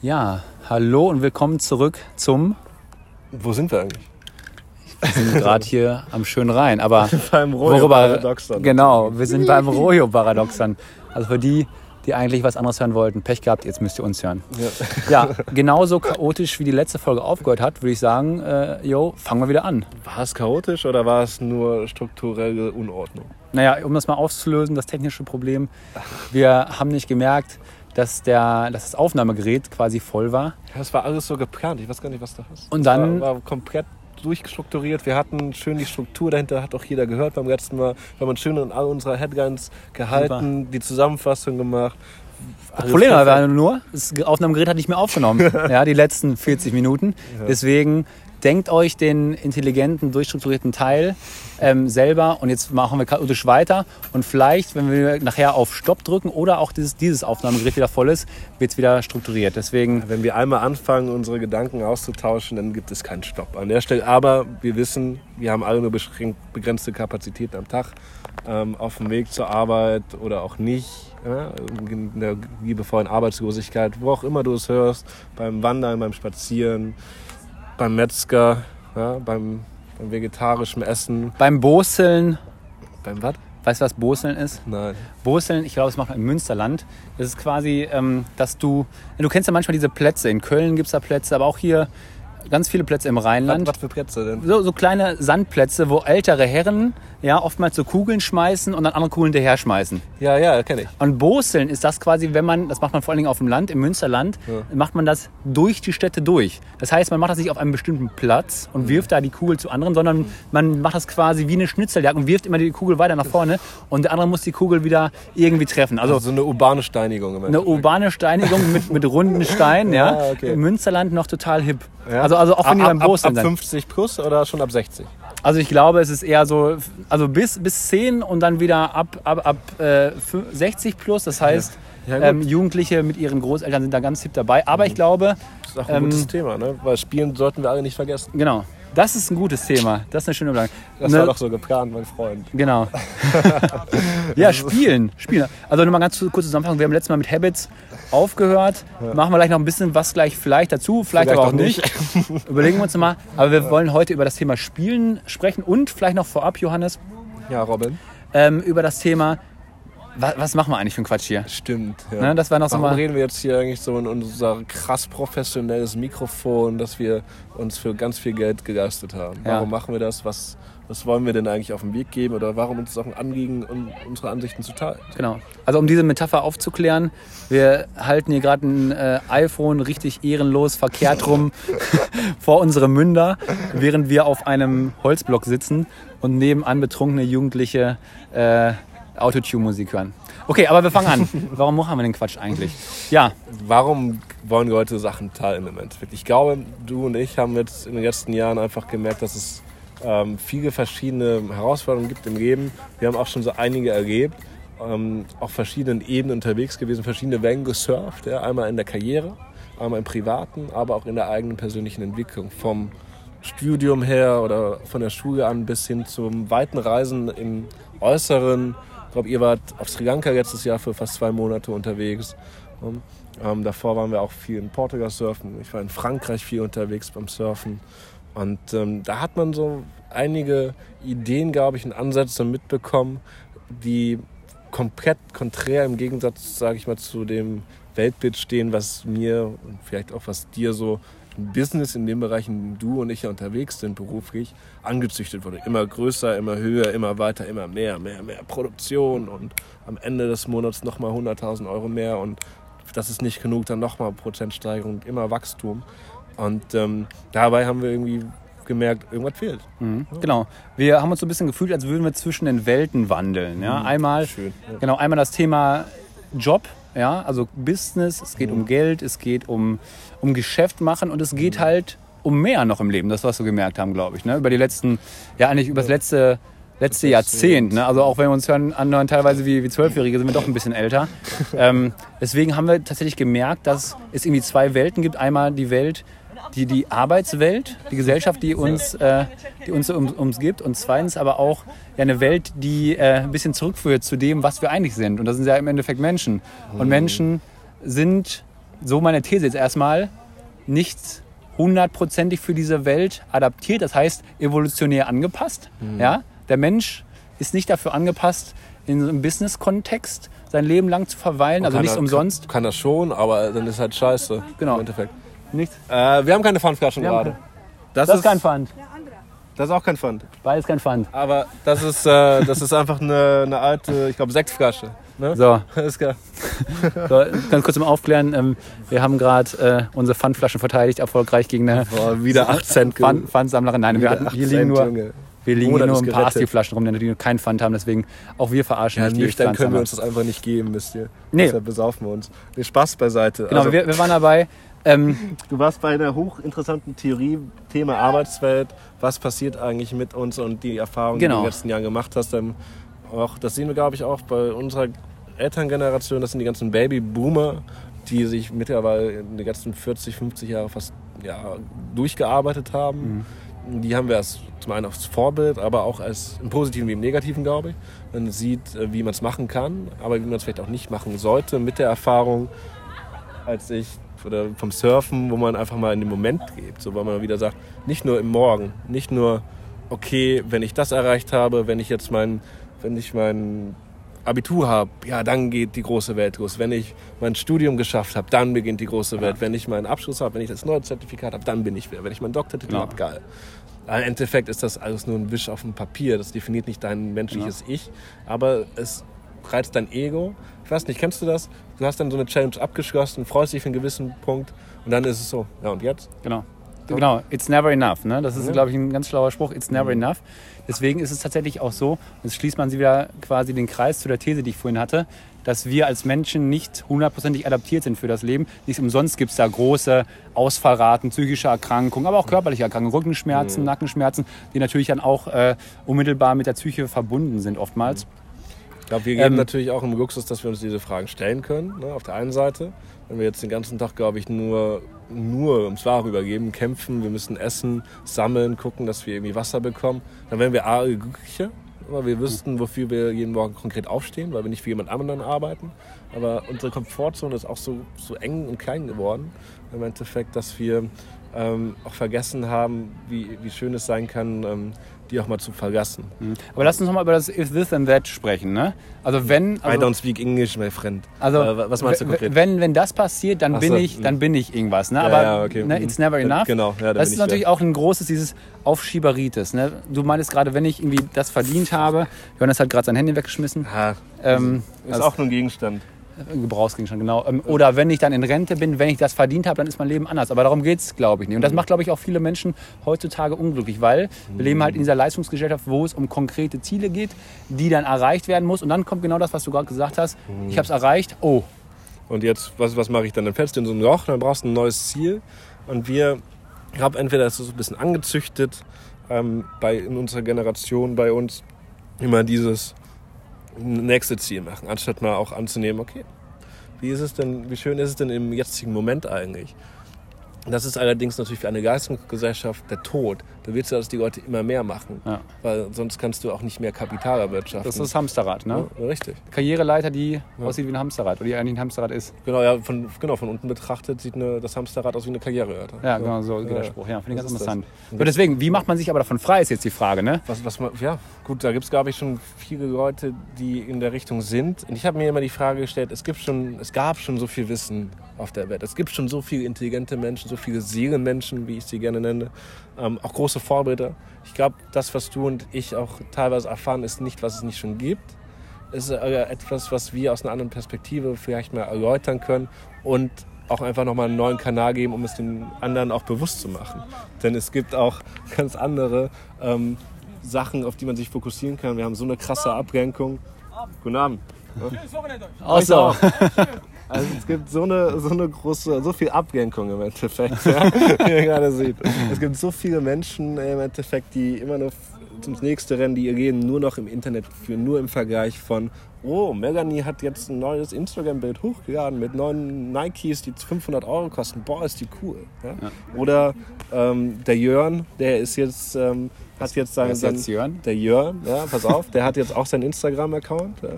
Ja, hallo und willkommen zurück zum. Wo sind wir eigentlich? Wir sind gerade hier am schönen Rhein, aber Beim worüber? Paradoxon. Genau, wir sind beim Rojo-Paradoxon. Also für die, die eigentlich was anderes hören wollten, Pech gehabt, jetzt müsst ihr uns hören. Ja. Ja, genauso chaotisch wie die letzte Folge aufgehört hat, würde ich sagen, äh, yo, fangen wir wieder an. War es chaotisch oder war es nur strukturelle Unordnung? Naja, um das mal aufzulösen, das technische Problem. Wir haben nicht gemerkt, dass, der, dass das Aufnahmegerät quasi voll war. Ja, es war alles so geplant. Ich weiß gar nicht, was da ist. Und dann- War, war komplett durchstrukturiert. Wir hatten schön die Struktur dahinter, hat auch jeder gehört beim letzten Mal. Wir haben uns schön an all unserer Headlines gehalten, die Zusammenfassung gemacht. Das Problem war nur, das Aufnahmegerät hat nicht mehr aufgenommen, ja, die letzten 40 Minuten. Deswegen denkt euch den intelligenten, durchstrukturierten Teil ähm, selber und jetzt machen wir chaotisch weiter und vielleicht, wenn wir nachher auf Stopp drücken oder auch dieses, dieses Aufnahmegerät wieder voll ist, wird es wieder strukturiert. Deswegen, Wenn wir einmal anfangen, unsere Gedanken auszutauschen, dann gibt es keinen Stopp an der Stelle. Aber wir wissen, wir haben alle nur begrenzte Kapazitäten am Tag. Ähm, auf dem Weg zur Arbeit oder auch nicht. In der liebevollen Arbeitslosigkeit, wo auch immer du es hörst. Beim Wandern, beim Spazieren, beim Metzger, ja, beim, beim vegetarischen Essen. beim Boseln, Beim was? weißt du, was Boseln ist? Nein. Boseln, ich glaube, das macht man im Münsterland. Das ist quasi, ähm, dass du, du kennst ja manchmal diese Plätze, in Köln gibt es da Plätze, aber auch hier ganz viele Plätze im Was, Rheinland. was für Plätze denn? So, so kleine Sandplätze, wo ältere Herren ja oftmals so Kugeln schmeißen und dann andere Kugeln hinterher schmeißen. Ja, ja, kenne ich. Und Boseln ist das quasi, wenn man, das macht man vor allen Dingen auf dem Land, im Münsterland, macht man das durch die Städte durch. Das heißt, man macht das nicht auf einem bestimmten Platz und wirft da die Kugel zu anderen, sondern man macht das quasi wie eine Schnitzeljagd und wirft immer die Kugel weiter nach vorne und der andere muss die Kugel wieder irgendwie treffen. Also Also so eine urbane Steinigung im eine urbane Steinigung mit, mit runden Steinen, ja. Ja, okay. Im Münsterland noch total hip. Ja. Also, also auch wenn die ab, beim ab, Boseln ab sind. 50 plus oder schon ab 60? Also ich glaube, es ist eher so, also bis, bis 10 und dann wieder ab, ab, ab äh, fü- 60 plus. Das heißt, Ja. Ja, ähm, Jugendliche mit ihren Großeltern sind da ganz hip dabei. Aber ich glaube, Das ist auch ein Ähm, gutes Thema, ne? weil Spielen sollten wir alle nicht vergessen. genau, das ist ein gutes Thema. Das ist eine schöne Überlegung. Das Ne- war doch so geplant, mein Freund. Genau. ja, spielen. Spielen. Also nochmal ganz kurz zusammenfassen. Wir haben letztes Mal mit Habits aufgehört. Machen wir gleich noch ein bisschen was gleich vielleicht dazu, vielleicht, Vielleicht aber auch auch nicht. Überlegen wir uns mal. Aber wir wollen heute über das Thema Spielen sprechen und vielleicht noch vorab, Johannes, Ja, Robin. ähm, über das Thema, was, was machen wir eigentlich für einen Quatsch hier? Stimmt. Ja. Ne, das war noch so Warum mal. reden wir jetzt hier eigentlich so in unser krass professionelles Mikrofon, das wir uns für ganz viel Geld geleistet haben? Ja. Warum machen wir das? Was, was wollen wir denn eigentlich auf den Weg geben? Oder warum uns auch ein Anliegen, um unsere Ansichten zu teilen? Genau. Also um diese Metapher aufzuklären, wir halten hier gerade ein äh, iPhone richtig ehrenlos verkehrt rum vor unsere Münder, während wir auf einem Holzblock sitzen und nebenan betrunkene Jugendliche äh, Autotune-Musik hören. Okay, aber wir fangen an. Warum machen wir den Quatsch eigentlich? Ja, Warum wollen Leute Sachen teilen im Endeffekt? Ich glaube, du und ich haben jetzt in den letzten Jahren einfach gemerkt, dass es ähm, viele verschiedene Herausforderungen gibt im Leben. Wir haben auch schon so einige erlebt, ähm, auf verschiedenen Ebenen unterwegs gewesen, verschiedene Wellen gesurft. Ja? Einmal in der Karriere, einmal im Privaten, aber auch in der eigenen persönlichen Entwicklung. Vom Studium her oder von der Schule an bis hin zum weiten Reisen im Äußeren. Ich glaube, ihr wart auf Sri Lanka letztes Jahr für fast zwei Monate unterwegs. Ähm, ähm, davor waren wir auch viel in Portugal surfen. Ich war in Frankreich viel unterwegs beim Surfen. Und ähm, da hat man so einige Ideen, glaube ich, und Ansätze mitbekommen, die komplett konträr im Gegensatz, sage ich mal, zu dem Weltbild stehen, was mir und vielleicht auch was dir so im Business, in dem Bereich, in dem du und ich ja unterwegs sind, beruflich, angezüchtet wurde. Immer größer, immer höher, immer weiter, immer mehr, mehr, mehr Produktion und am Ende des Monats nochmal 100.000 Euro mehr und das ist nicht genug, dann nochmal Prozentsteigerung, immer Wachstum. Und ähm, dabei haben wir irgendwie gemerkt, irgendwas fehlt. mhm, genau. Wir haben uns so ein bisschen gefühlt, als würden wir zwischen den Welten wandeln. Ja? Einmal Schön. Ja. Genau, einmal das Thema Job, ja, also Business, es geht um Geld, es geht um, um Geschäft machen und es geht halt um mehr noch im Leben, das was wir gemerkt haben, glaube ich, ne? über die letzten, ja eigentlich über das letzte, letzte Jahrzehnt, ne? also auch wenn wir uns hören, anhören teilweise wie, wie Zwölfjährige, sind wir doch ein bisschen älter. ähm, deswegen haben wir tatsächlich gemerkt, dass es irgendwie zwei Welten gibt, einmal die Welt, die, die Arbeitswelt, die Gesellschaft, die uns, äh, die uns um, umgibt und zweitens aber auch ja, eine Welt, die äh, ein bisschen zurückführt zu dem, was wir eigentlich sind. Und das sind ja im Endeffekt Menschen. Und Menschen sind so meine These jetzt erstmal, nicht hundertprozentig für diese Welt adaptiert, das heißt evolutionär angepasst. Mhm. Ja? Der Mensch ist nicht dafür angepasst, in so einem Business-Kontext sein Leben lang zu verweilen, also nicht er- umsonst. Kann, kann das schon, aber dann ist halt scheiße. Genau. Im Endeffekt. Nicht. Äh, wir haben keine Pfandflaschen Wir haben gerade. Das, Das ist kein Pfand. Das ist auch kein Pfand. Beides kein Pfand. Aber das ist, äh, das ist einfach eine, eine alte, ich glaube, Sektflasche. Ne? So, Ist klar. so ganz kurz zum Aufklären. Ähm, wir haben gerade äh, unsere Pfandflaschen verteidigt, erfolgreich gegen eine Boah, wieder 8 Cent. Pfand, Pfandsammlerin. Nein, wir, hatten, 8 hier liegen Cent, nur, Junge. Wir liegen hier Monat nur ist ein paar gerettet. Asti-Flaschen rum, die keinen Pfand haben. Deswegen auch wir verarschen Ja, nicht die nüchtern können wir uns das einfach nicht geben, wisst ihr. Nee. Deshalb besaufen wir uns. Nee, Spaß beiseite. Genau, Also, wir, wir waren dabei. Ähm, du warst bei einer hochinteressanten Theorie, Thema Arbeitswelt. Was passiert eigentlich mit uns und die Erfahrungen, die du Genau. in den letzten Jahren gemacht hast. Ähm, auch, das sehen wir, glaube ich, auch bei unserer Elterngeneration. Das sind die ganzen Babyboomer, die sich mittlerweile in den ganzen 40, 50 Jahre fast ja, durchgearbeitet haben. Die haben wir als, zum einen als Vorbild, aber auch als im Positiven wie im Negativen, glaube ich. Man sieht, äh, wie man es machen kann, aber wie man es vielleicht auch nicht machen sollte mit der Erfahrung, als ich oder vom Surfen, wo man einfach mal in den Moment lebt, so weil man wieder sagt, nicht nur im Morgen, nicht nur okay, wenn ich das erreicht habe, wenn ich jetzt mein, wenn ich mein Abitur habe, ja, dann geht die große Welt los. Wenn ich mein Studium geschafft habe, dann beginnt die große Welt. Wenn ich meinen Abschluss habe, wenn ich das neue Zertifikat habe, dann bin ich wer. Wenn ich meinen Doktortitel Genau. habe, geil. Im Endeffekt ist das alles nur ein Wisch auf dem Papier. Das definiert nicht dein menschliches Ich, aber es reizt dein Ego. Ich weiß nicht, kennst du das? Du hast dann so eine Challenge abgeschlossen, freust dich für einen gewissen Punkt und dann ist es so, ja und jetzt? Genau. Genau, it's never enough. Ne? Das ist, Ja. glaube ich, ein ganz schlauer Spruch. It's never enough. Deswegen ist es tatsächlich auch so, jetzt schließt man sie wieder quasi den Kreis zu der These, die ich vorhin hatte, dass wir als Menschen nicht hundertprozentig adaptiert sind für das Leben. Nicht umsonst gibt es da große Ausfallraten, psychische Erkrankungen, aber auch körperliche Erkrankungen, Rückenschmerzen, Nackenschmerzen, die natürlich dann auch äh, unmittelbar mit der Psyche verbunden sind oftmals. Ich glaube, wir geben Ähm, natürlich auch im Luxus, dass wir uns diese Fragen stellen können, ne, auf der einen Seite. Wenn wir jetzt den ganzen Tag, glaube ich, nur, nur ums Wahre übergeben, kämpfen, wir müssen essen, sammeln, gucken, dass wir irgendwie Wasser bekommen, dann wären wir A, glücklicher, weil wir wüssten, wofür wir jeden Morgen konkret aufstehen, weil wir nicht für jemand anderen arbeiten. Aber unsere Komfortzone ist auch so, so eng und klein geworden, im Endeffekt, dass wir ähm, auch vergessen haben, wie, wie schön es sein kann, ähm, die auch mal zu verlassen. Aber lass uns nochmal über das If This and That sprechen. Ne? Also wenn... I Also, don't speak English, my friend. Also, Äh, was meinst du konkret? Wenn, wenn das passiert, dann Ach bin so, ich, hm. dann bin ich irgendwas. Ne? Ja, Aber ja, okay, ne, it's never enough. Genau, ja, da das ist ich natürlich wer. auch ein großes, dieses Aufschieberitis. Ne? Du meintest gerade, wenn ich irgendwie das verdient habe, Johannes hat gerade sein Handy weggeschmissen, Ha, ähm, ist also auch nur ein Gegenstand. Gebrauchsgegenstand, genau. Ähm, oder wenn ich dann in Rente bin, wenn ich das verdient habe, dann ist mein Leben anders. Aber darum geht es, glaube ich, nicht. Und Mhm. das macht, glaube ich, auch viele Menschen heutzutage unglücklich, weil wir leben halt in dieser Leistungsgesellschaft, wo es um konkrete Ziele geht, die dann erreicht werden muss. Und dann kommt genau das, was du gerade gesagt hast. Mhm. Ich habe es erreicht. Oh, Und jetzt, was, was mache ich dann? Dann fällst du in so ein Loch, dann brauchst du ein neues Ziel. Und wir haben entweder das ist so ein bisschen angezüchtet ähm, bei, in unserer Generation bei uns, immer dieses nächste Ziel machen, anstatt mal auch anzunehmen, okay, wie ist es denn, wie schön ist es denn im jetzigen Moment eigentlich? Das ist allerdings natürlich für eine Leistungsgesellschaft der Tod. Da willst du, dass die Leute immer mehr machen, Ja. weil sonst kannst du auch nicht mehr Kapital erwirtschaften. das ist das Hamsterrad. Ne? ja, richtig. Karriereleiter, die aussieht wie ein Hamsterrad oder die eigentlich ein Hamsterrad ist. Genau, ja, von, genau, von unten betrachtet sieht eine, das Hamsterrad aus wie eine Karriereleiter. Ja, genau, so geht Ja, der Spruch. Ja, finde ich ganz interessant. So, deswegen, wie macht man sich aber davon frei, ist jetzt die Frage, ne? Was, was man, ja, gut, da gibt es, glaube ich, schon viele Leute, die in der Richtung sind. Und ich habe mir immer die Frage gestellt, es, gibt schon, es gab schon so viel Wissen auf der Welt. Es gibt schon so viele intelligente Menschen, so viele Seelenmenschen, wie ich sie gerne nenne. Ähm, auch große Vorbilder. Ich glaube, das, was du und ich auch teilweise erfahren, ist nicht, was es nicht schon gibt. Es ist äh, etwas, was wir aus einer anderen Perspektive vielleicht mal erläutern können und auch einfach nochmal einen neuen Kanal geben, um es den anderen auch bewusst zu machen. Denn es gibt auch ganz andere ähm, Sachen, auf die man sich fokussieren kann. Wir haben so eine krasse Ablenkung. Guten Abend. Auch so. Also es gibt so eine, so eine große, so viel Ablenkung im Endeffekt, ja, wie ihr gerade seht. Es gibt so viele Menschen im Endeffekt, die immer nur f- ins nächste rennen, die gehen nur noch im Internet für nur im Vergleich von, oh, Melanie hat jetzt ein neues Instagram-Bild hochgeladen mit neuen Nikes, die 500 Euro kosten. Boah, ist die cool. Ja? Ja. Oder ähm, der Jörn, der ist jetzt, ähm, hat jetzt sein, Wer ist jetzt Jörn? der Jörn, ja, pass auf, der hat jetzt auch seinen Instagram-Account. Ja.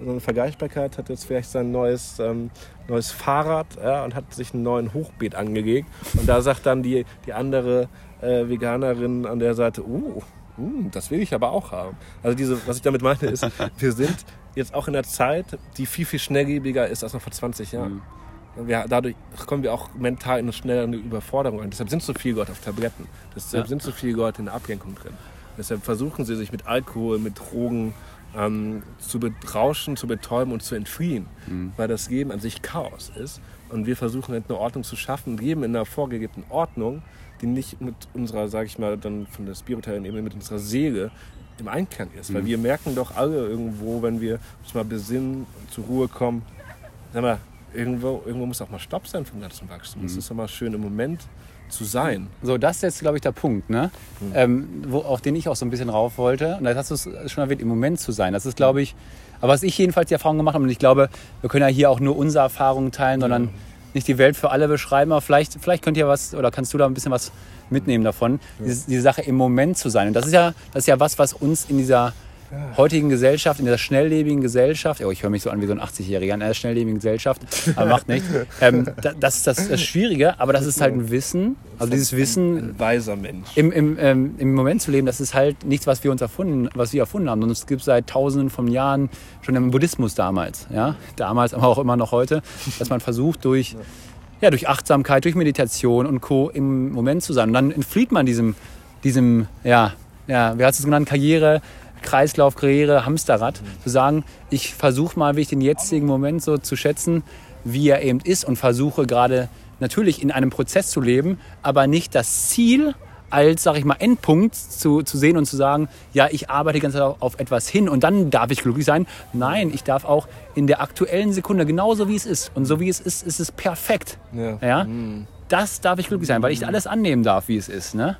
So eine Vergleichbarkeit, hat jetzt vielleicht sein neues, ähm, neues Fahrrad ja, und hat sich einen neuen Hochbeet angelegt. Und da sagt dann die, die andere äh, Veganerin an der Seite, uh, uh, das will ich aber auch haben. Also diese, was ich damit meine ist, wir sind jetzt auch in einer Zeit, die viel, viel schnelllebiger ist als noch vor 20 Jahren. Und Wir, dadurch kommen wir auch mental in eine schnellere Überforderung ein. Deshalb sind so viele Leute auf Tabletten. Deshalb Ja. sind so viele Leute in der Ablenkung drin. Deshalb versuchen sie sich mit Alkohol, mit Drogen ähm, zu berauschen, zu betäuben und zu entfliehen. Weil das Leben an sich Chaos ist. Und wir versuchen halt eine Ordnung zu schaffen, leben in einer vorgegebenen Ordnung, die nicht mit unserer, sage ich mal, dann von der spirituellen Ebene, mit unserer Seele im Einklang ist. Weil wir merken doch alle irgendwo, wenn wir uns mal besinnen, zur Ruhe kommen, sag mal, irgendwo, irgendwo muss auch mal Stopp sein vom ganzen Wachstum. Es ist mal schön im Moment zu sein. So, das ist jetzt, glaube ich, der Punkt, ne? Ähm, wo, auf den ich auch so ein bisschen rauf wollte. Und da hast du es schon erwähnt, im Moment zu sein. Das ist, glaube ich, aber was ich jedenfalls die Erfahrung gemacht habe, und ich glaube, wir können ja hier auch nur unsere Erfahrungen teilen, sondern nicht die Welt für alle beschreiben, aber vielleicht, vielleicht könnt ihr was, oder kannst du da ein bisschen was mitnehmen davon, diese, diese Sache im Moment zu sein. Und das ist ja, das ist ja was, was uns in dieser heutigen Gesellschaft, in dieser schnelllebigen Gesellschaft, oh, ich höre mich so an wie so ein 80-Jähriger in einer schnelllebigen Gesellschaft, aber macht nichts. Ähm, da, das ist das, das Schwierige, aber das ist halt ein Wissen, also dieses Wissen Ein weiser Mensch. im, im, ähm, im Moment zu leben, das ist halt nichts, was wir uns erfunden, was wir erfunden haben. Und es gibt seit Tausenden von Jahren schon im Buddhismus damals, ja, damals, aber auch immer noch heute, dass man versucht durch ja, durch Achtsamkeit, durch Meditation und Co. im Moment zu sein. Und dann entflieht man diesem, diesem, ja, ja, wie hast du es genannt, Karriere, Kreislauf, Karriere, Hamsterrad, zu sagen, ich versuche mal wirklich den jetzigen Moment so zu schätzen, wie er eben ist und versuche gerade natürlich in einem Prozess zu leben, aber nicht das Ziel als, sag ich mal, Endpunkt zu, zu sehen und zu sagen, ja, ich arbeite die ganze Zeit auf, etwas hin und dann darf ich glücklich sein. Nein, ich darf auch in der aktuellen Sekunde genauso wie es ist. Und so wie es ist, ist es perfekt. Ja. Ja? Das darf ich glücklich sein, weil ich alles annehmen darf, wie es ist. Ne?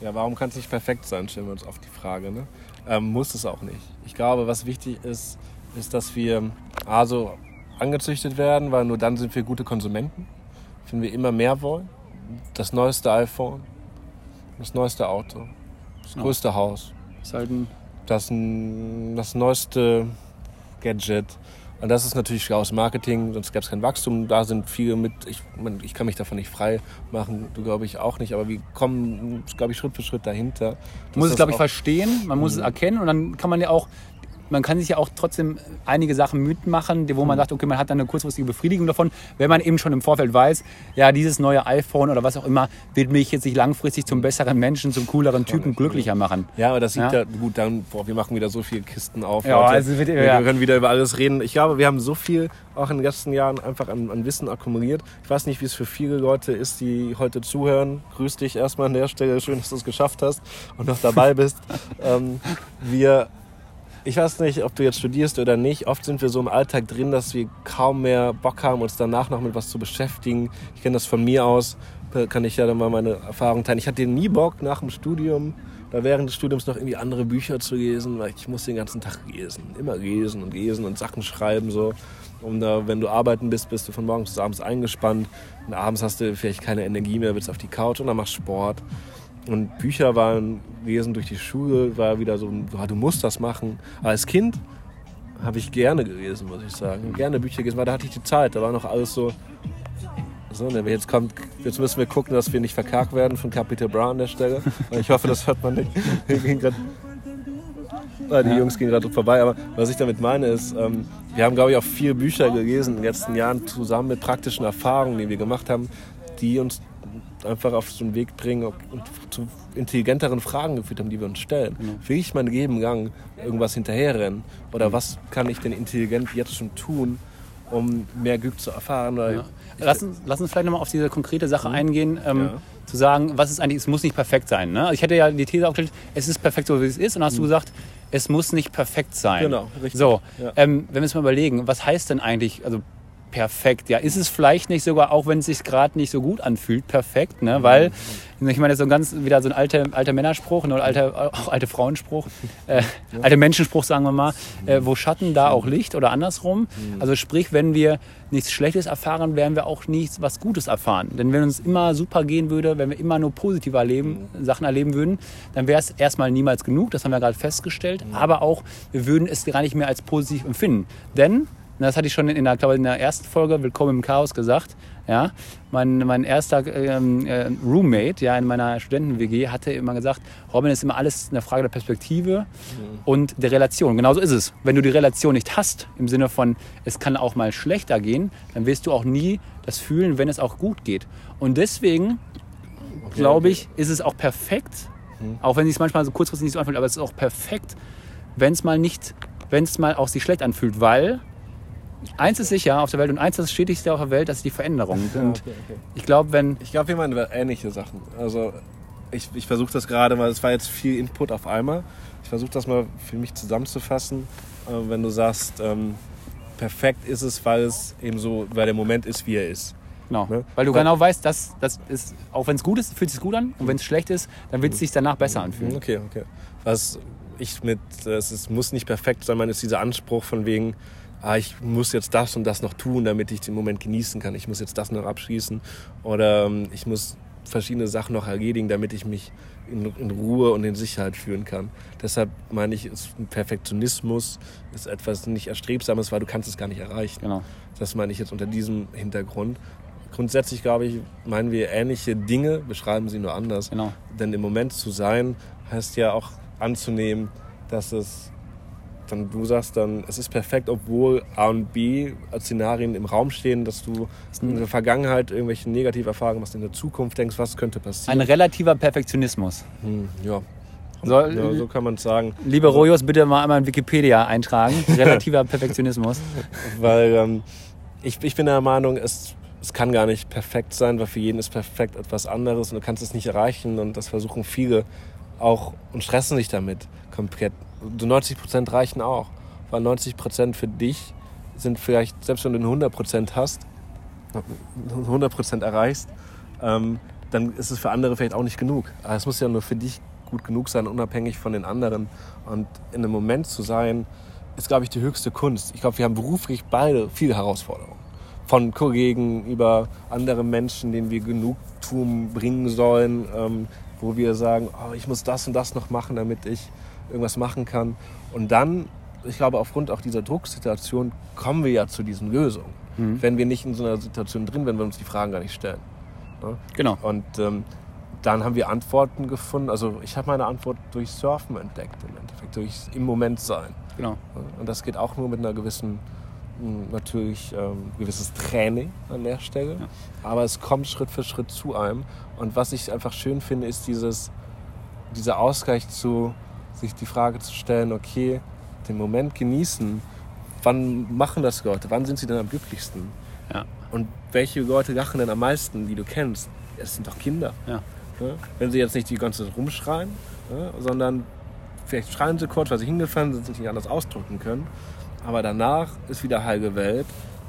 Ja, warum kann es nicht perfekt sein, stellen wir uns oft die Frage. Ne? Ähm, muss es auch nicht. Ich glaube, was wichtig ist, ist, dass wir also angezüchtet werden, weil nur dann sind wir gute Konsumenten. Wenn wir immer mehr wollen, das neueste iPhone, das neueste Auto, das Ja. größte Haus, Ist halt das, das neueste Gadget. Und das ist natürlich schlaues Marketing, sonst gäbe es kein Wachstum. Da sind viele mit, ich, ich kann mich davon nicht frei machen, du glaube ich auch nicht, aber wir kommen, glaube ich, Schritt für Schritt dahinter. man muss es, glaube ich, verstehen, man muss es erkennen und dann kann man ja auch, man kann sich ja auch trotzdem einige Sachen mitmachen, wo man sagt, okay, man hat dann eine kurzfristige Befriedigung davon, wenn man eben schon im Vorfeld weiß, ja, dieses neue iPhone oder was auch immer wird mich jetzt nicht langfristig zum besseren Menschen, zum cooleren Typen glücklicher machen. Ja, aber das sieht Ja. ja, gut, dann, boah, wir machen wieder so viele Kisten auf. Ja, Leute. also wir, ja. wir können wieder über alles reden. Ich glaube, wir haben so viel auch in den letzten Jahren einfach an, an Wissen akkumuliert. Ich weiß nicht, wie es für viele Leute ist, die heute zuhören. Grüß dich erstmal an der Stelle. Schön, dass du es geschafft hast und noch dabei bist. ähm, wir ich weiß nicht, ob du jetzt studierst oder nicht. Oft sind wir so im Alltag drin, dass wir kaum mehr Bock haben, uns danach noch mit was zu beschäftigen. Ich kenne das von mir aus. Kann ich ja dann mal meine Erfahrung teilen. Ich hatte nie Bock nach dem Studium, da während des Studiums noch irgendwie andere Bücher zu lesen, weil ich muss den ganzen Tag lesen. Immer lesen und lesen und Sachen schreiben so. Und da, wenn du arbeiten bist, bist du von morgens bis abends eingespannt. Und abends hast du vielleicht keine Energie mehr, willst auf die Couch und dann machst Sport. Und Bücher waren lesen durch die Schule, war wieder so, ah, du musst das machen. Als Kind habe ich gerne gelesen, muss ich sagen. Gerne Bücher gelesen, weil da hatte ich die Zeit. Da war noch alles so. So, ne, jetzt kommt, jetzt müssen wir gucken, dass wir nicht verkarkt werden von Capital Bra an der Stelle. Ich hoffe, das hört man nicht. Grad, Ah, die Jungs gehen gerade vorbei, aber was ich damit meine ist, ähm, wir haben, glaube ich, auch viele Bücher gelesen in den letzten Jahren zusammen mit praktischen Erfahrungen, die wir gemacht haben, die uns einfach auf so einen Weg bringen und zu intelligenteren Fragen geführt haben, die wir uns stellen. Will ich mein Leben lang irgendwas hinterherrennen? Oder was kann ich denn intelligent jetzt schon tun, um mehr Glück zu erfahren? Ja. Lass, uns, lass uns vielleicht nochmal auf diese konkrete Sache eingehen, ähm, Ja. zu sagen, was ist eigentlich, es muss nicht perfekt sein. Ne? Also Ich hätte ja die These aufgestellt, es ist perfekt so, wie es ist. Und hast du gesagt, es muss nicht perfekt sein. Genau, richtig. So, Ja. ähm, wenn wir uns mal überlegen, was heißt denn eigentlich, also perfekt. Ja, ist es vielleicht nicht sogar, auch wenn es sich gerade nicht so gut anfühlt, perfekt, ne? Weil, ich meine, das ist so ein ganz, wieder so ein alter, alter Männerspruch ne? oder alter, auch alter Frauenspruch, äh, alter Menschenspruch, sagen wir mal, äh, wo Schatten, da auch Licht oder andersrum. Also sprich, wenn wir nichts Schlechtes erfahren, werden wir auch nichts was Gutes erfahren. Denn wenn uns immer super gehen würde, wenn wir immer nur positive erleben, Sachen erleben würden, dann wäre es erstmal niemals genug, das haben wir gerade festgestellt, aber auch, wir würden es gar nicht mehr als positiv empfinden. Denn das hatte ich schon in der, glaube ich, in der ersten Folge Willkommen im Chaos gesagt. Ja, mein, mein erster ähm, äh, Roommate ja, in meiner Studenten-WG hatte immer gesagt, Robin ist immer alles eine Frage der Perspektive und der Relation. Genauso ist es. Wenn du die Relation nicht hast, im Sinne von, es kann auch mal schlechter gehen, dann wirst du auch nie das fühlen, wenn es auch gut geht. Und deswegen, glaube ich, ist es auch perfekt, auch wenn es sich manchmal so kurzfristig nicht so anfühlt, aber es ist auch perfekt, wenn es mal nicht, wenn es mal auch sich schlecht anfühlt, weil eins ist sicher auf der Welt und eins ist das Stetigste auf der Welt, das ist die Veränderung. Und okay, okay. ich glaube, wenn, Ich glaube, wir meinen ähnliche Sachen. Also ich, ich versuche das gerade mal, es war jetzt viel Input auf einmal. Ich versuche das mal für mich zusammenzufassen. Äh, wenn du sagst, ähm, perfekt ist es, weil es eben so, weil der Moment ist, wie er ist. genau, Ne? weil du Weil- genau weißt, dass das ist, auch wenn es gut ist, fühlt es sich gut an und wenn es schlecht ist, dann wird es sich danach besser anfühlen. Okay, okay. Was ich mit, äh, es ist, muss nicht perfekt sein, man ist dieser Anspruch von wegen, ah, ich muss jetzt das und das noch tun, damit ich den Moment genießen kann. Ich muss jetzt das noch abschließen oder ähm, ich muss verschiedene Sachen noch erledigen, damit ich mich in, in Ruhe und in Sicherheit fühlen kann. Deshalb meine ich, ist Perfektionismus ist etwas nicht Erstrebsames, weil du kannst es gar nicht erreichen. Genau. Das meine ich jetzt unter diesem Hintergrund. Grundsätzlich, glaube ich, meinen wir ähnliche Dinge, beschreiben sie nur anders. Genau. Denn im Moment zu sein, heißt ja auch anzunehmen, dass es dann du sagst dann, es ist perfekt, obwohl A und B als Szenarien im Raum stehen, dass du in der Vergangenheit irgendwelche Negativerfahrungen machst, in der Zukunft denkst, was könnte passieren. Ein relativer Perfektionismus. Hm, ja. Soll, ja, so kann man es sagen. Liebe Rojos, bitte mal einmal in Wikipedia eintragen. Relativer Perfektionismus. Weil ähm, ich, ich bin der Meinung, es, es kann gar nicht perfekt sein, weil für jeden ist perfekt etwas anderes und du kannst es nicht erreichen und das versuchen viele auch und stressen sich damit komplett. Du 90 Prozent reichen auch, weil 90 Prozent für dich sind vielleicht, selbst wenn du 100 Prozent hast, 100 Prozent erreichst, ähm, dann ist es für andere vielleicht auch nicht genug. Aber es muss ja nur für dich gut genug sein, unabhängig von den anderen. Und in einem Moment zu sein, ist, glaube ich, die höchste Kunst. Ich glaube, wir haben beruflich beide viele Herausforderungen. Von Kollegen über andere Menschen, denen wir Genugtuung bringen sollen, ähm, wo wir sagen, oh, ich muss das und das noch machen, damit ich irgendwas machen kann. Und dann, ich glaube, aufgrund auch dieser Drucksituation kommen wir ja zu diesen Lösungen. Wenn wir nicht in so einer Situation drin wären, wenn wir uns die Fragen gar nicht stellen. Ne? Genau. Und ähm, dann haben wir Antworten gefunden. Also ich habe meine Antwort durch Surfen entdeckt im Endeffekt, durch im Moment sein. Genau. Und das geht auch nur mit einer gewissen, mh, natürlich ähm, gewisses Training an der Stelle. Aber es kommt Schritt für Schritt zu einem. Und was ich einfach schön finde, ist dieses, dieser Ausgleich zu, sich die Frage zu stellen, okay, den Moment genießen. Wann machen das Leute? Wann sind sie denn am glücklichsten? Ja. Und welche Leute lachen denn am meisten, die du kennst? Es sind doch Kinder. Ja. Ne? Wenn sie jetzt nicht die ganze Zeit rumschreien, ne? sondern vielleicht schreien sie kurz, weil sie hingefallen sind, sich nicht anders ausdrücken können. Aber danach ist wieder heile Welt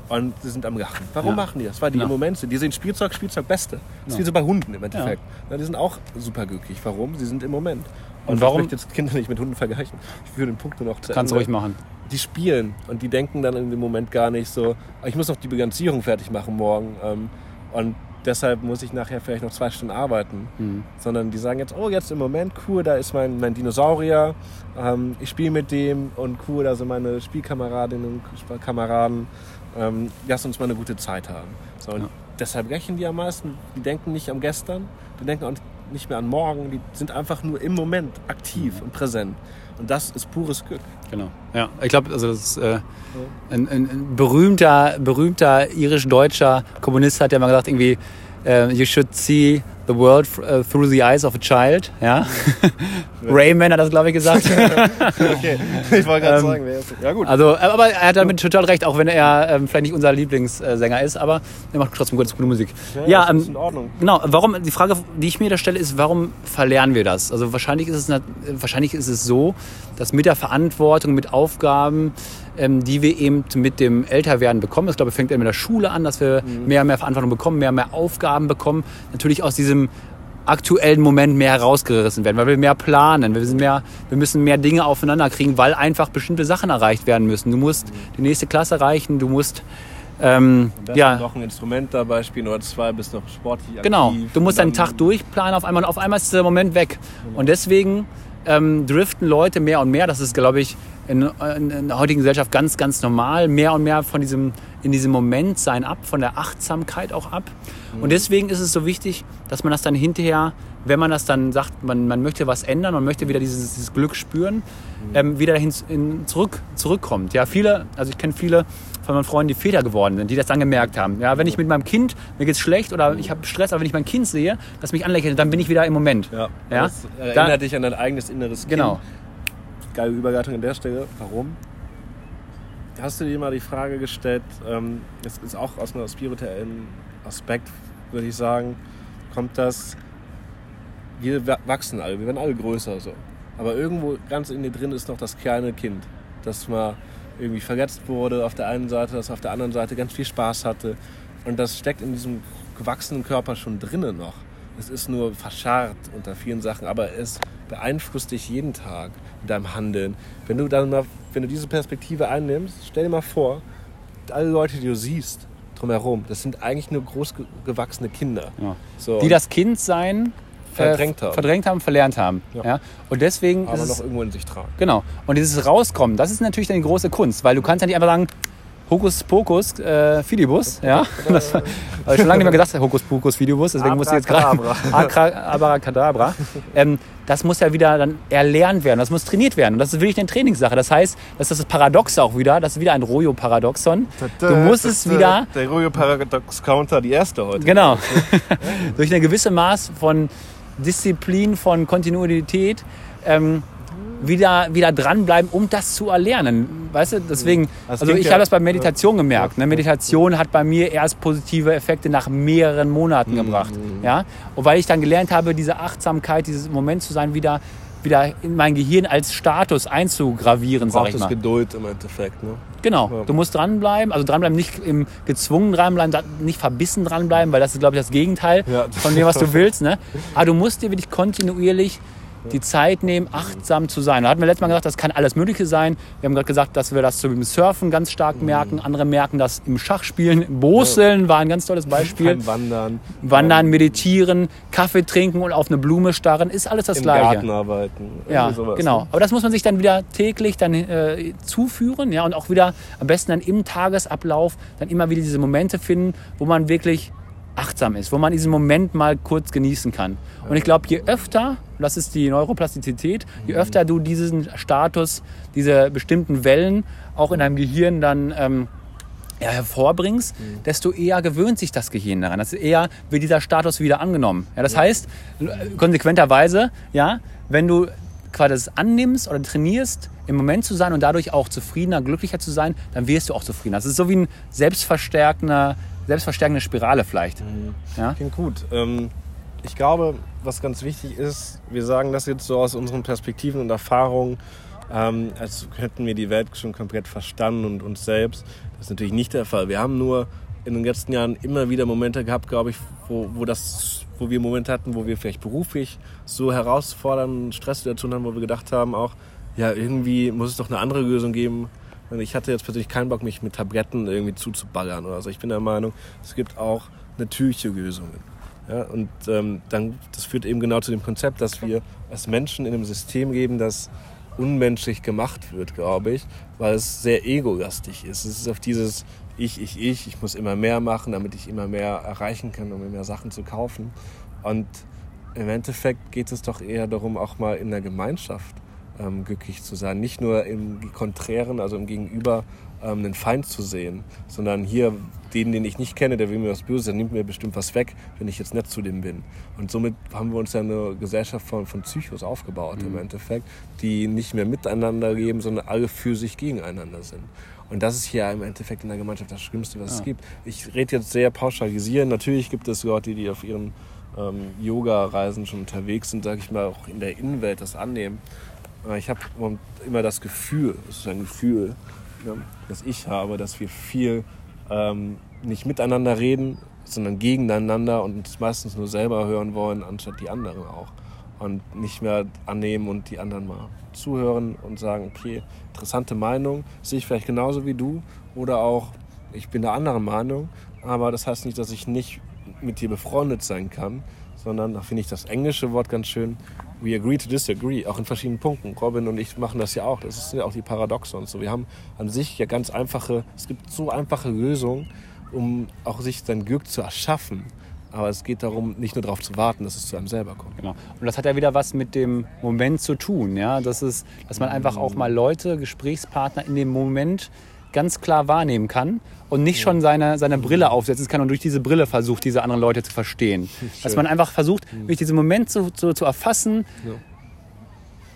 und sie sind am Lachen. Warum Ja. machen die das? Weil die Ja. im Moment sind. Die sehen Spielzeug, Spielzeug Beste. Das ist Ja. wie so bei Hunden im Endeffekt. Ne? Die sind auch super glücklich. Warum? Sie sind im Moment. Und warum- Ich möchte jetzt Kinder nicht mit Hunden vergleichen. Ich führe den Punkt nur noch zu Kannst du Ende ruhig machen. die spielen und die denken dann in dem Moment gar nicht so, "Ah, ich muss noch die Bilanzierung fertig machen morgen ähm, und deshalb muss ich nachher vielleicht noch zwei Stunden arbeiten. Mhm. Sondern die sagen jetzt, oh, jetzt im Moment, cool, da ist mein, mein Dinosaurier, ähm, ich spiele mit dem und cool, da sind meine Spielkameradinnen und Kameraden, ähm, lass uns mal eine gute Zeit haben. So, und Ja. deshalb rächen die am meisten, die denken nicht am Gestern, die denken auch nicht mehr an morgen, die sind einfach nur im Moment aktiv und präsent. Und das ist pures Glück. Genau. Ja, ich glaube, also das ist, äh, ein, ein, ein berühmter, berühmter irisch-deutscher Kommunist hat ja mal gesagt, irgendwie, äh, you should see the world uh, through the eyes of a child. Ja? Rayman hat das, glaube ich, gesagt. Okay, ich wollte gerade Ähm, sagen, wer ist Ja gut. Also, aber er hat damit total recht, auch wenn er ähm, vielleicht nicht unser Lieblingssänger ist, aber er macht trotzdem gute, gute Musik. Ja, das ist ähm, in Ordnung. Genau, warum, die Frage, die ich mir da stelle, ist, warum verlernen wir das? Also wahrscheinlich ist es, wahrscheinlich ist es so, dass mit der Verantwortung, mit Aufgaben, ähm, die wir eben mit dem Älterwerden bekommen. Das glaube ich fängt in der Schule an, dass wir mehr und mehr Verantwortung bekommen, mehr und mehr Aufgaben bekommen. Natürlich aus diesem aktuellen Moment mehr herausgerissen werden, weil wir mehr planen, wir müssen mehr, wir müssen mehr Dinge aufeinander kriegen, weil einfach bestimmte Sachen erreicht werden müssen. Du musst die nächste Klasse erreichen, du musst ähm, ja, noch ein Instrument dabei spielen oder zwei, bist noch sportlich Genau, aktiv. du musst deinen Tag durchplanen auf einmal und auf einmal ist der Moment weg. Und deswegen ähm, driften Leute mehr und mehr, das ist, glaube ich, in, in, in der heutigen Gesellschaft ganz, ganz normal, mehr und mehr von diesem, in diesem Moment sein ab, von der Achtsamkeit auch ab. Und deswegen ist es so wichtig, dass man das dann hinterher, wenn man das dann sagt, man, man möchte was ändern und möchte wieder dieses, dieses Glück spüren, ähm, wieder dahin in, zurück, zurückkommt. Ja, viele, also ich kenne viele von meinen Freunden, die Väter geworden sind, die das dann gemerkt haben. Ja, wenn ich mit meinem Kind, mir geht's schlecht oder ich habe Stress, aber wenn ich mein Kind sehe, das mich anlächelt, dann bin ich wieder im Moment. Ja, Ja? das erinnert Da- dich an dein eigenes inneres Kind. Genau. Geile Überleitung an der Stelle. Warum? Hast du dir mal die Frage gestellt, ähm, ist auch aus einem spirituellen Aspekt, würde ich sagen, kommt das, wir wa- wachsen alle, wir werden alle größer so. Aber irgendwo ganz in dir drin ist noch das kleine Kind, das mal irgendwie verletzt wurde auf der einen Seite, das auf der anderen Seite ganz viel Spaß hatte. Und das steckt in diesem gewachsenen Körper schon drinnen noch. Es ist nur verscharrt unter vielen Sachen, aber es beeinflusst dich jeden Tag in deinem Handeln. Wenn du dann mal, wenn du diese Perspektive einnimmst, stell dir mal vor, alle Leute, die du siehst drumherum, das sind eigentlich nur groß ge- gewachsene Kinder. Ja. So, Die das Kindsein Verdrängt haben. verdrängt haben, verlernt haben. Ja. Ja. Und deswegen aber noch es, irgendwo in sich tragen. genau. Und dieses Rauskommen, das ist natürlich dann die große Kunst, weil du kannst ja nicht einfach sagen, Hokus Pokus, äh, Filibus, ja. Das war, hab ich schon lange nicht mehr gedacht, Hokus Pokus, Filibus, deswegen muss ich jetzt gerade Abracadabra. Ähm, das muss ja wieder dann erlernt werden, das muss trainiert werden. Und das ist wirklich eine Trainingssache. Das heißt, das ist das Paradox auch wieder, das ist wieder ein Royo-Paradoxon. Du musst es wieder Der Royo Paradox Counter, die erste heute. Genau. Durch eine gewisse Maß von Disziplin, von Kontinuität ähm, wieder, wieder dranbleiben, um das zu erlernen. Weißt du, deswegen, Das also ich ja- habe das bei Meditation gemerkt. Ne? Meditation hat bei mir erst positive Effekte nach mehreren Monaten gebracht. Ja? Und weil ich dann gelernt habe, diese Achtsamkeit, dieses Moment zu sein, wieder, wieder in mein Gehirn als Status einzugravieren, sag ich mal. Geduld im Endeffekt. Ne? Genau, Ja. du musst dranbleiben, also dranbleiben, nicht im gezwungen dranbleiben, nicht verbissen dranbleiben, weil das ist, glaube ich, das Gegenteil Ja. von dem, was du willst. Ne? Aber du musst dir wirklich kontinuierlich die Zeit nehmen, achtsam zu sein. Da hatten wir letztes Mal gesagt, das kann alles Mögliche sein. Wir haben gerade gesagt, dass wir das im Surfen ganz stark Mhm. merken. Andere merken das im Schachspielen. Boseln war ein ganz tolles Beispiel. Beim Wandern, Wandern, meditieren, Kaffee trinken und auf eine Blume starren, ist alles das im Gleiche. Garten arbeiten. Ja, sowas, genau. Ne? Aber das muss man sich dann wieder täglich dann äh, zuführen, ja, und auch wieder am besten dann im Tagesablauf dann immer wieder diese Momente finden, wo man wirklich achtsam ist, wo man diesen Moment mal kurz genießen kann. Und ich glaube, je öfter, das ist die Neuroplastizität, je öfter du diesen Status, diese bestimmten Wellen auch in deinem Gehirn dann ähm, ja, hervorbringst, desto eher gewöhnt sich das Gehirn daran. Das eher wird dieser Status wieder angenommen. Ja, das heißt, konsequenterweise, ja, wenn du quasi das annimmst oder trainierst, im Moment zu sein und dadurch auch zufriedener, glücklicher zu sein, dann wirst du auch zufriedener. Das ist so wie ein selbstverstärkender, selbstverstärkende Spirale vielleicht. Ja? Klingt gut. Ähm, ich glaube, was ganz wichtig ist, wir sagen das jetzt so aus unseren Perspektiven und Erfahrungen, ähm, als hätten wir die Welt schon komplett verstanden und uns selbst. Das ist natürlich nicht der Fall. Wir haben nur in den letzten Jahren immer wieder Momente gehabt, glaube ich, wo, wo, das, wo wir Momente hatten, wo wir vielleicht beruflich so herausfordernden Stresssituationen haben, wo wir gedacht haben auch, ja, irgendwie muss es doch eine andere Lösung geben. Und ich hatte jetzt persönlich keinen Bock, mich mit Tabletten irgendwie zuzuballern oder so. Ich bin der Meinung, es gibt auch natürliche Lösungen. Ja, und ähm, dann, das führt eben genau zu dem Konzept, dass wir als Menschen in einem System leben, das unmenschlich gemacht wird, glaube ich, weil es sehr egolastig ist. Es ist auf dieses Ich, ich, ich, ich muss immer mehr machen, damit ich immer mehr erreichen kann, um mir mehr Sachen zu kaufen. Und im Endeffekt geht es doch eher darum, auch mal in der Gemeinschaft ähm, glücklich zu sein. Nicht nur im Konträren, also im Gegenüber, ähm, einen Feind zu sehen, sondern hier den, den ich nicht kenne, der will mir was Böses, der nimmt mir bestimmt was weg, wenn ich jetzt nett zu dem bin. Und somit haben wir uns ja eine Gesellschaft von, von Psychos aufgebaut im Endeffekt, die nicht mehr miteinander leben, sondern alle für sich gegeneinander sind. Und das ist hier im Endeffekt in der Gemeinschaft das Schlimmste, was es gibt. Ich rede jetzt sehr pauschalisieren. Natürlich gibt es Leute, die auf ihren ähm, Yoga-Reisen schon unterwegs sind, sage ich mal, auch in der Innenwelt das annehmen. Aber ich habe immer das Gefühl, es ist ein Gefühl, ja, das ich habe, dass wir viel ähm, nicht miteinander reden, sondern gegeneinander und uns meistens nur selber hören wollen, anstatt die anderen auch. Und nicht mehr annehmen und die anderen mal zuhören und sagen, okay, interessante Meinung, sehe ich vielleicht genauso wie du oder auch, ich bin der anderen Meinung, aber das heißt nicht, dass ich nicht mit dir befreundet sein kann, sondern da finde ich das englische Wort ganz schön. We agree to disagree, auch in verschiedenen Punkten. Robin und ich machen das ja auch. Das sind ja auch die Paradoxe und so. Wir haben an sich ja ganz einfache, es gibt so einfache Lösungen, um auch sich sein Glück zu erschaffen. Aber es geht darum, nicht nur darauf zu warten, dass es zu einem selber kommt. Genau. Und das hat ja wieder was mit dem Moment zu tun. Ja? Das ist, dass man einfach auch mal Leute, Gesprächspartner in dem Moment ganz klar wahrnehmen kann und nicht schon seine, seine Brille aufsetzen kann und durch diese Brille versucht, diese anderen Leute zu verstehen. Dass man einfach versucht, durch diesen Moment zu, zu, zu erfassen, Ja.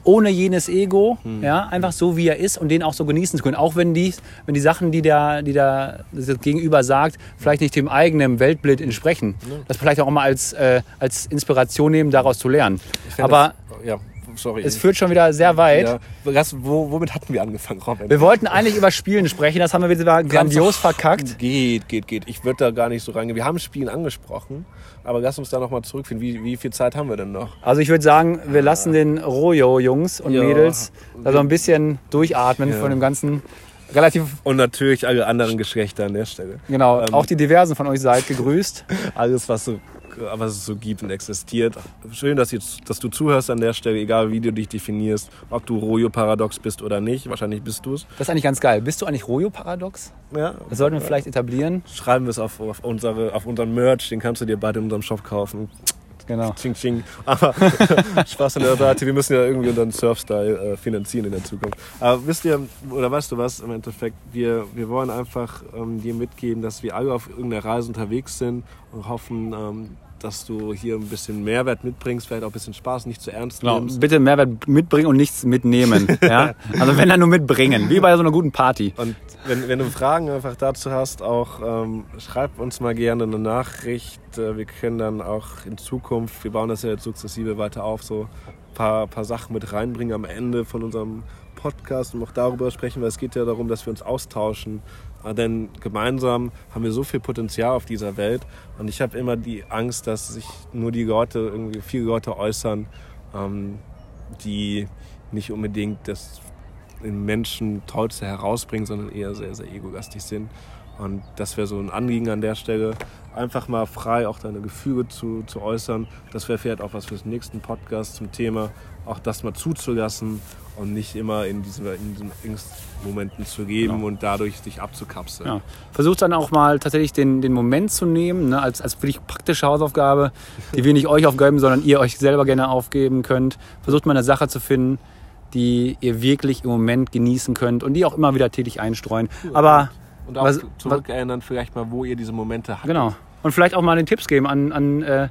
ohne jenes Ego, ja, einfach so wie er ist und den auch so genießen zu können. Auch wenn die, wenn die Sachen, die der, die der das Gegenüber sagt, vielleicht nicht dem eigenen Weltbild entsprechen. Das vielleicht auch mal als, äh, als Inspiration nehmen, daraus zu lernen. Aber das, ja, sorry. es führt schon wieder sehr weit. ja, wo, womit hatten wir angefangen, Robin? Wir wollten eigentlich über Spielen sprechen, das haben wir wieder grandios verkackt. Geht, geht, geht. Ich würde da gar nicht so reingehen. Wir haben Spielen angesprochen, aber lass uns da nochmal zurückfinden. Wie, wie viel Zeit haben wir denn noch? Also ich würde sagen, wir lassen den Rojo-Jungs und Ja. Mädels da so ein bisschen durchatmen Ja. von dem ganzen relativ, Und natürlich alle anderen Geschlechter an der Stelle. genau, Ähm. auch die Diversen von euch seid gegrüßt. Alles, was, so, was es so gibt und existiert. Schön, dass, jetzt, dass du zuhörst an der Stelle, egal wie du dich definierst, ob du Rojo-Paradox bist oder nicht. Wahrscheinlich bist du es. Das ist eigentlich ganz geil. Bist du eigentlich Rojo-Paradox? Ja. Das sollten wir vielleicht etablieren. Schreiben wir es auf, auf, unsere, auf unseren Merch, den kannst du dir bald in unserem Shop kaufen. Genau. Ching, ching. Aber Spaß an der Seite. Wir müssen ja irgendwie unseren Surfstyle äh, finanzieren in der Zukunft. Aber wisst ihr, oder weißt du was, im Endeffekt, wir, wir wollen einfach ähm, dir mitgeben, dass wir alle auf irgendeiner Reise unterwegs sind und hoffen, ähm, dass du hier ein bisschen Mehrwert mitbringst, vielleicht auch ein bisschen Spaß, nicht zu ernst Genau. nimmst. Bitte Mehrwert mitbringen und nichts mitnehmen. Ja? Also wenn dann nur mitbringen, wie bei so einer guten Party. Und wenn, wenn du Fragen einfach dazu hast, auch ähm, schreib uns mal gerne eine Nachricht. Äh, Wir können dann auch in Zukunft, wir bauen das ja jetzt sukzessive weiter auf, so ein paar, paar Sachen mit reinbringen am Ende von unserem Podcast und auch darüber sprechen, weil es geht ja darum, dass wir uns austauschen. Äh, Denn gemeinsam haben wir so viel Potenzial auf dieser Welt und ich habe immer die Angst, dass sich nur die Leute, irgendwie viele Leute äußern, ähm, die nicht unbedingt das in Menschen Tollste herausbringen, sondern eher sehr, sehr egogastisch sind. Und das wäre so ein Anliegen an der Stelle, einfach mal frei auch deine Gefühle zu, zu äußern. Das wäre vielleicht auch was für den nächsten Podcast zum Thema, auch das mal zuzulassen und nicht immer in, diese, in diesen Angstmomenten zu geben Genau. und dadurch sich abzukapseln. Ja. Versucht dann auch mal tatsächlich den, den Moment zu nehmen, ne, als, als wirklich praktische Hausaufgabe, die wir nicht euch aufgeben, sondern ihr euch selber gerne aufgeben könnt. Versucht mal eine Sache zu finden, die ihr wirklich im Moment genießen könnt und die auch immer wieder tätig einstreuen. Aber Und auch Was- zurückerinnern vielleicht mal, wo ihr diese Momente hattet. genau. Und vielleicht auch mal den Tipps geben an, an, äh,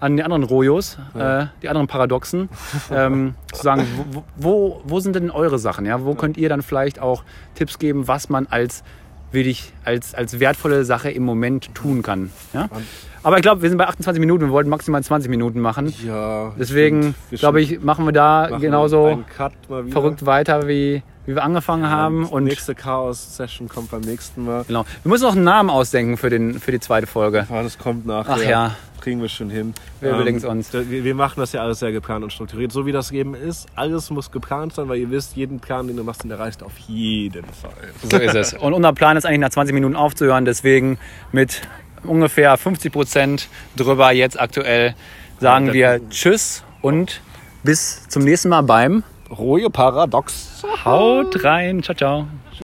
an die anderen Rojos, Ja. äh, die anderen Paradoxen. ähm, zu sagen, wo, wo, wo sind denn eure Sachen? Ja? Wo könnt ihr dann vielleicht auch Tipps geben, was man als wirklich als, als wertvolle Sache im Moment tun kann? Ja? Und- Aber ich glaube, wir sind bei 28 Minuten. Wir wollten maximal 20 Minuten machen. Ja, Deswegen glaube ich, machen wir da machen genauso verrückt weiter, wie, wie wir angefangen haben. Die Und nächste Chaos-Session kommt beim nächsten Mal. genau. Wir müssen noch einen Namen ausdenken für, den, für die zweite Folge. Ja, das kommt nachher. Ach ja. Kriegen wir schon hin. Wir überlegen's uns. da- Wir, wir machen das ja alles sehr geplant und strukturiert. So wie das eben ist. Alles muss geplant sein, weil ihr wisst, jeden Plan, den du machst, den erreicht auf jeden Fall. So ist es. Und unser Plan ist eigentlich nach 20 Minuten aufzuhören. Deswegen mit ungefähr 50 Prozent drüber jetzt aktuell sagen wir Tschüss und bis zum nächsten Mal beim Rohe Paradox. Haut rein. Ciao, ciao.